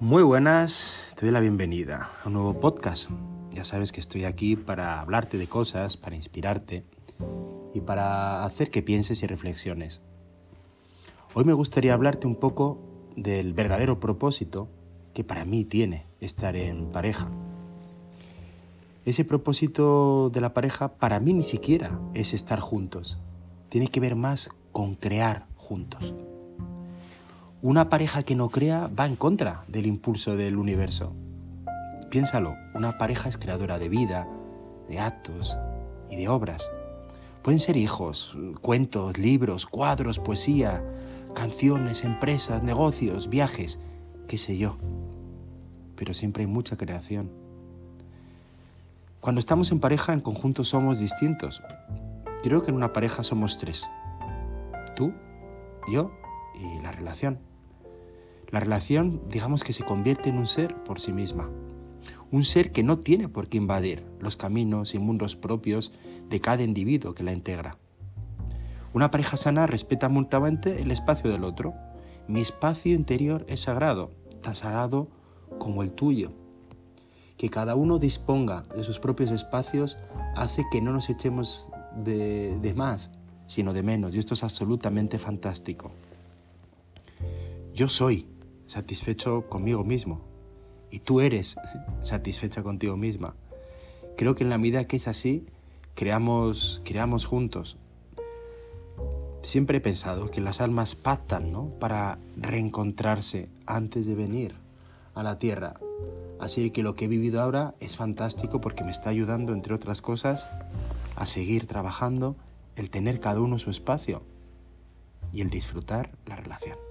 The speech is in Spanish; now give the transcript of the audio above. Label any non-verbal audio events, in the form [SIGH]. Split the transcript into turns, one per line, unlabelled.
Muy buenas, te doy la bienvenida a un nuevo podcast. Ya sabes que estoy aquí para hablarte de cosas, para inspirarte y para hacer que pienses y reflexiones. Hoy me gustaría hablarte un poco del verdadero propósito que para mí tiene estar en pareja. Ese propósito de la pareja para mí ni siquiera es estar juntos. Tiene que ver más con crear juntos. Una pareja que no crea va en contra del impulso del universo. Piénsalo, una pareja es creadora de vida, de actos y de obras. Pueden ser hijos, cuentos, libros, cuadros, poesía, canciones, empresas, negocios, viajes, qué sé yo. Pero siempre hay mucha creación. Cuando estamos en pareja, en conjunto somos distintos. Creo que en una pareja somos tres. Tú, yo y la relación. La relación, digamos que se convierte en un ser por sí misma. Un ser que no tiene por qué invadir los caminos y mundos propios de cada individuo que la integra. Una pareja sana respeta mutuamente el espacio del otro. Mi espacio interior es sagrado, tan sagrado como el tuyo. Que cada uno disponga de sus propios espacios hace que no nos echemos de, de más, sino de menos. Y esto es absolutamente fantástico. Yo soy satisfecho conmigo mismo y tú eres [LAUGHS] satisfecha contigo misma. Creo que en la medida que es así, creamos, creamos juntos. Siempre he pensado que las almas pactan ¿no? para reencontrarse antes de venir a la tierra. Así que lo que he vivido ahora es fantástico porque me está ayudando, entre otras cosas, a seguir trabajando, el tener cada uno su espacio y el disfrutar la relación.